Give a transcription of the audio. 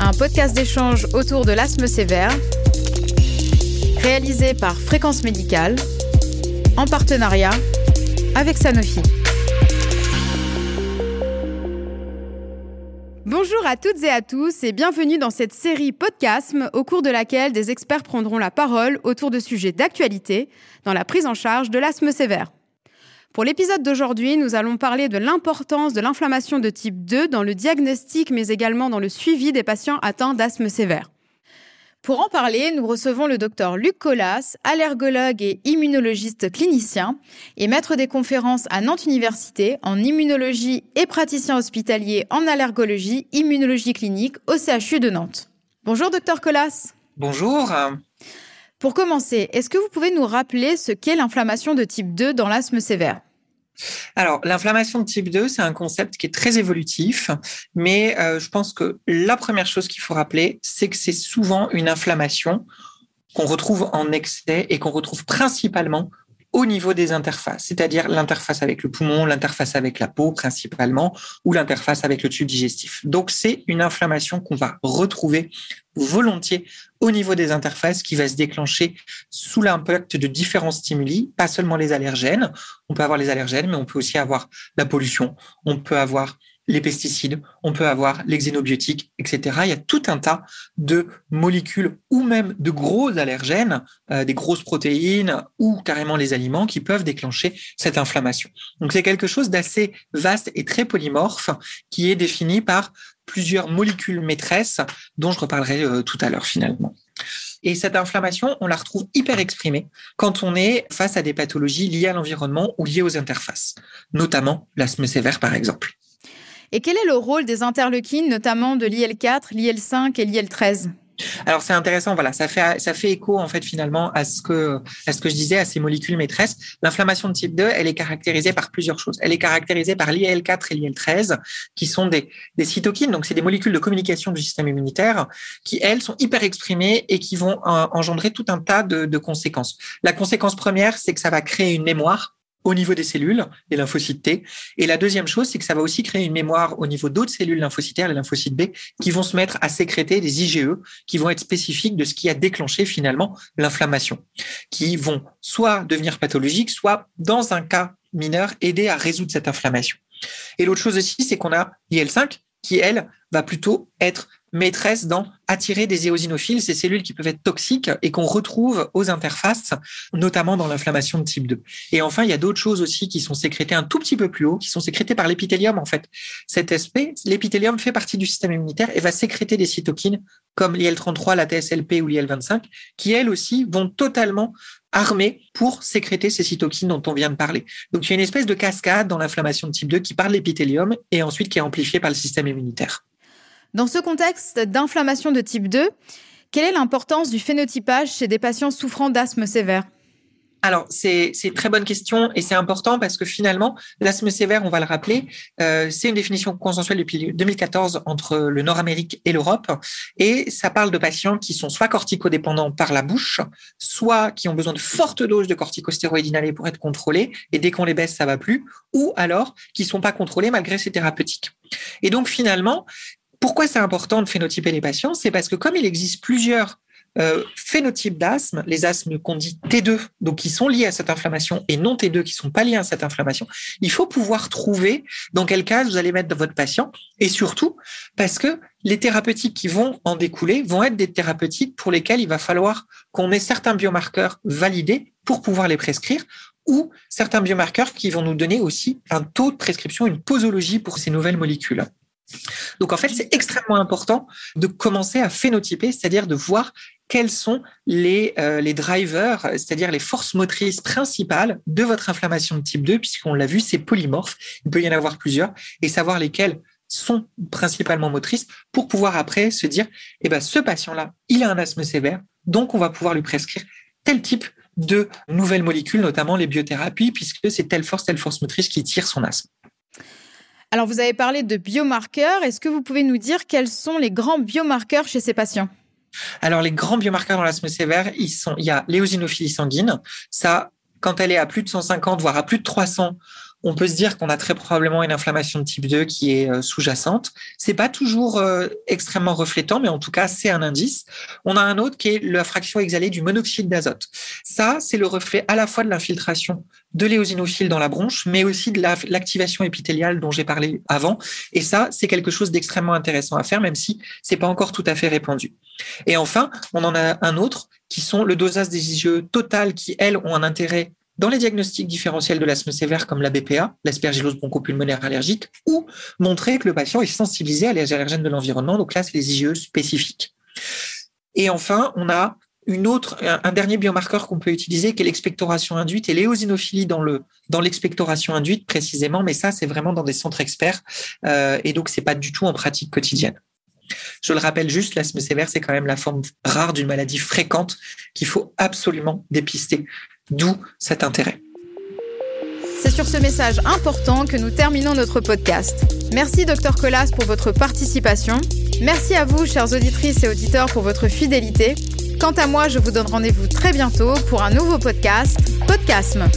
Un podcast d'échange autour de l'asthme sévère, réalisé par Fréquence Médicale, en partenariat avec Sanofi. Bonjour à toutes et à tous et bienvenue dans cette série Podcasme au cours de laquelle des experts prendront la parole autour de sujets d'actualité dans la prise en charge de l'asthme sévère. Pour l'épisode d'aujourd'hui, nous allons parler de l'importance de l'inflammation de type 2 dans le diagnostic mais également dans le suivi des patients atteints d'asthme sévère. Pour en parler, nous recevons le docteur Luc Collas, allergologue et immunologiste clinicien et maître des conférences à Nantes Université en immunologie et praticien hospitalier en allergologie, immunologie clinique au CHU de Nantes. Bonjour docteur Collas. Bonjour. Pour commencer, est-ce que vous pouvez nous rappeler ce qu'est l'inflammation de type 2 dans l'asthme sévère? Alors, l'inflammation de type 2, c'est un concept qui est très évolutif, mais euh, je pense que la première chose qu'il faut rappeler, c'est que c'est souvent une inflammation qu'on retrouve en excès et qu'on retrouve principalement au niveau des interfaces, c'est-à-dire l'interface avec le poumon, l'interface avec la peau principalement, ou l'interface avec le tube digestif. Donc c'est une inflammation qu'on va retrouver volontiers au niveau des interfaces qui va se déclencher sous l'impact de différents stimuli, pas seulement les allergènes. On peut avoir les allergènes, mais on peut aussi avoir la pollution, on peut avoir les pesticides, on peut avoir les xénobiotiques, etc. Il y a tout un tas de molécules ou même de gros allergènes, euh, des grosses protéines ou carrément les aliments qui peuvent déclencher cette inflammation. Donc c'est quelque chose d'assez vaste et très polymorphe qui est défini par plusieurs molécules maîtresses dont je reparlerai euh, tout à l'heure finalement. Et cette inflammation, on la retrouve hyper exprimée quand on est face à des pathologies liées à l'environnement ou liées aux interfaces, notamment l'asthme sévère par exemple. Et quel est le rôle des interleukines, notamment de l'IL4, l'IL5 et l'IL13 alors c'est intéressant, voilà, ça fait ça fait écho en fait finalement à ce que à ce que je disais à ces molécules maîtresses. L'inflammation de type 2, elle est caractérisée par plusieurs choses. Elle est caractérisée par l'IL4 et l'IL13 qui sont des des cytokines, donc c'est des molécules de communication du système immunitaire qui elles sont hyper exprimées et qui vont engendrer tout un tas de, de conséquences. La conséquence première, c'est que ça va créer une mémoire au niveau des cellules, les lymphocytes T. Et la deuxième chose, c'est que ça va aussi créer une mémoire au niveau d'autres cellules lymphocytaires, les lymphocytes B, qui vont se mettre à sécréter des IgE qui vont être spécifiques de ce qui a déclenché finalement l'inflammation, qui vont soit devenir pathologiques, soit dans un cas mineur aider à résoudre cette inflammation. Et l'autre chose aussi, c'est qu'on a l'IL5 qui, elle, va plutôt être maîtresse dans attirer des éosinophiles, ces cellules qui peuvent être toxiques et qu'on retrouve aux interfaces, notamment dans l'inflammation de type 2. Et enfin, il y a d'autres choses aussi qui sont sécrétées un tout petit peu plus haut, qui sont sécrétées par l'épithélium en fait. Cet aspect, l'épithélium fait partie du système immunitaire et va sécréter des cytokines comme l'IL33, la TSLP ou l'IL25, qui elles aussi vont totalement armées pour sécréter ces cytokines dont on vient de parler. Donc il y a une espèce de cascade dans l'inflammation de type 2 qui part de l'épithélium et ensuite qui est amplifiée par le système immunitaire. Dans ce contexte d'inflammation de type 2, quelle est l'importance du phénotypage chez des patients souffrant d'asthme sévère? Alors, c'est une très bonne question et c'est important parce que finalement, l'asthme sévère, on va le rappeler, euh, c'est une définition consensuelle depuis 2014 entre le Nord-Amérique et l'Europe et ça parle de patients qui sont soit corticodépendants par la bouche, soit qui ont besoin de fortes doses de corticostéroïdes inhalés pour être contrôlés et dès qu'on les baisse, ça va plus, ou alors qui sont pas contrôlés malgré ces thérapeutiques. Et donc finalement, pourquoi c'est important de phénotyper les patients C'est parce que comme il existe plusieurs euh, phénotypes d'asthme, les asthmes qu'on dit T2, donc qui sont liés à cette inflammation, et non T2 qui sont pas liés à cette inflammation, il faut pouvoir trouver dans quel cas vous allez mettre votre patient, et surtout parce que les thérapeutiques qui vont en découler vont être des thérapeutiques pour lesquelles il va falloir qu'on ait certains biomarqueurs validés pour pouvoir les prescrire, ou certains biomarqueurs qui vont nous donner aussi un taux de prescription, une posologie pour ces nouvelles molécules. Donc en fait, c'est extrêmement important de commencer à phénotyper, c'est-à-dire de voir quels sont les, euh, drivers, c'est-à-dire les forces motrices principales de votre inflammation de type 2, puisqu'on l'a vu, c'est polymorphe, il peut y en avoir plusieurs, et savoir lesquelles sont principalement motrices pour pouvoir après se dire, eh ben, ce patient-là, il a un asthme sévère, donc on va pouvoir lui prescrire tel type de nouvelles molécules, notamment les biothérapies, puisque c'est telle force, telle force motrice qui tire son asthme. Alors, vous avez parlé de biomarqueurs. Est-ce que vous pouvez nous dire quels sont les grands biomarqueurs chez ces patients? Alors, les grands biomarqueurs dans l'asthme sévère, il y a l'éosinophilie sanguine. Ça, quand elle est à plus de 150, voire à plus de 300, on peut se dire qu'on a très probablement une inflammation de type 2 qui est euh, sous-jacente. C'est pas toujours euh, extrêmement reflétant, mais en tout cas, c'est un indice. On a un autre qui est la fraction exhalée du monoxyde d'azote. Ça, c'est le reflet à la fois de l'infiltration de l'éosinophiles dans la bronche, mais aussi de l'activation épithéliale dont j'ai parlé avant. Et ça, c'est quelque chose d'extrêmement intéressant à faire, même si c'est pas encore tout à fait répandu. Et enfin, on en a un autre qui sont le dosage des IgE total qui, elles, ont un intérêt dans les diagnostics différentiels de l'asthme sévère comme la BPA, l'aspergillose bronchopulmonaire allergique, ou montrer que le patient est sensibilisé à les allergènes de l'environnement, donc là, c'est les IgE spécifiques. Et enfin, on a une autre, un, dernier biomarqueur qu'on peut utiliser qui est l'expectoration induite et l'éosinophilie dans l'expectoration induite précisément, mais ça c'est vraiment dans des centres experts euh, et donc c'est pas du tout en pratique quotidienne. Je le rappelle juste, l'asthme sévère c'est quand même la forme rare d'une maladie fréquente qu'il faut absolument dépister, d'où cet intérêt. C'est sur ce message important que nous terminons notre podcast. Merci Dr Colas pour votre participation. Merci à vous, chères auditrices et auditeurs, pour votre fidélité. Quant à moi, je vous donne rendez-vous très bientôt pour un nouveau podcast, Podcasme.